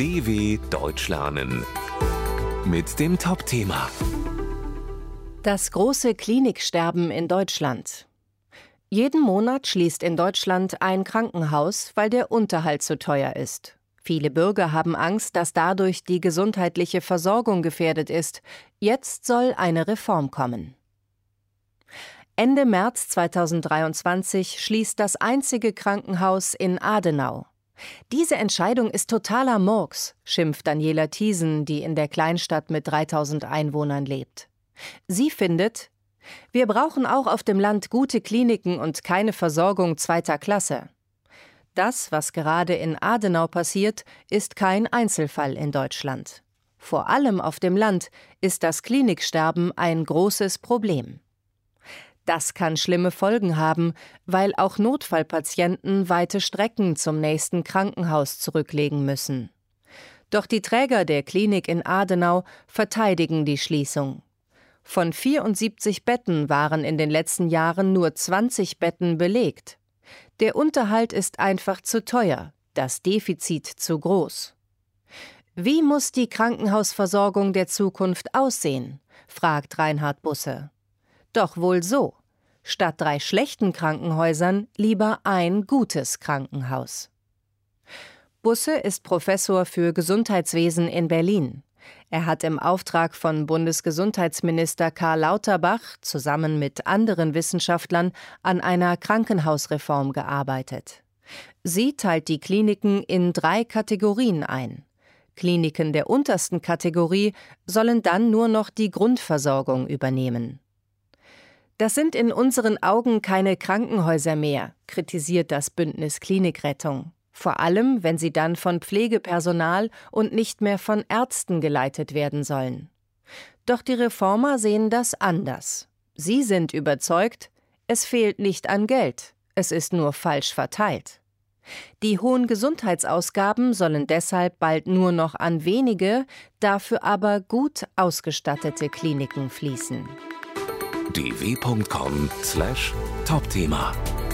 DW Deutsch lernen mit dem Top-Thema Das große Kliniksterben in Deutschland. Jeden Monat schließt in Deutschland ein Krankenhaus, weil der Unterhalt zu teuer ist. Viele Bürger haben Angst, dass dadurch die gesundheitliche Versorgung gefährdet ist. Jetzt soll eine Reform kommen. Ende März 2023 schließt das einzige Krankenhaus in Adenau. Diese Entscheidung ist totaler Murks, schimpft Daniela Thiesen, die in der Kleinstadt mit 3000 Einwohnern lebt. Sie findet, wir brauchen auch auf dem Land gute Kliniken und keine Versorgung zweiter Klasse. Das, was gerade in Adenau passiert, ist kein Einzelfall in Deutschland. Vor allem auf dem Land ist das Kliniksterben ein großes Problem. Das kann schlimme Folgen haben, weil auch Notfallpatienten weite Strecken zum nächsten Krankenhaus zurücklegen müssen. Doch die Träger der Klinik in Adenau verteidigen die Schließung. Von 74 Betten waren in den letzten Jahren nur 20 Betten belegt. Der Unterhalt ist einfach zu teuer, das Defizit zu groß. Wie muss die Krankenhausversorgung der Zukunft aussehen? fragt Reinhard Busse. Doch wohl so. Statt drei schlechten Krankenhäusern lieber ein gutes Krankenhaus. Busse ist Professor für Gesundheitswesen in Berlin. Er hat im Auftrag von Bundesgesundheitsminister Karl Lauterbach zusammen mit anderen Wissenschaftlern an einer Krankenhausreform gearbeitet. Sie teilt die Kliniken in drei Kategorien ein. Kliniken der untersten Kategorie sollen dann nur noch die Grundversorgung übernehmen. Das sind in unseren Augen keine Krankenhäuser mehr, kritisiert das Bündnis Klinikrettung. Vor allem, wenn sie dann von Pflegepersonal und nicht mehr von Ärzten geleitet werden sollen. Doch die Reformer sehen das anders. Sie sind überzeugt, es fehlt nicht an Geld, es ist nur falsch verteilt. Die hohen Gesundheitsausgaben sollen deshalb bald nur noch an wenige, dafür aber gut ausgestattete Kliniken fließen dw.com/topthema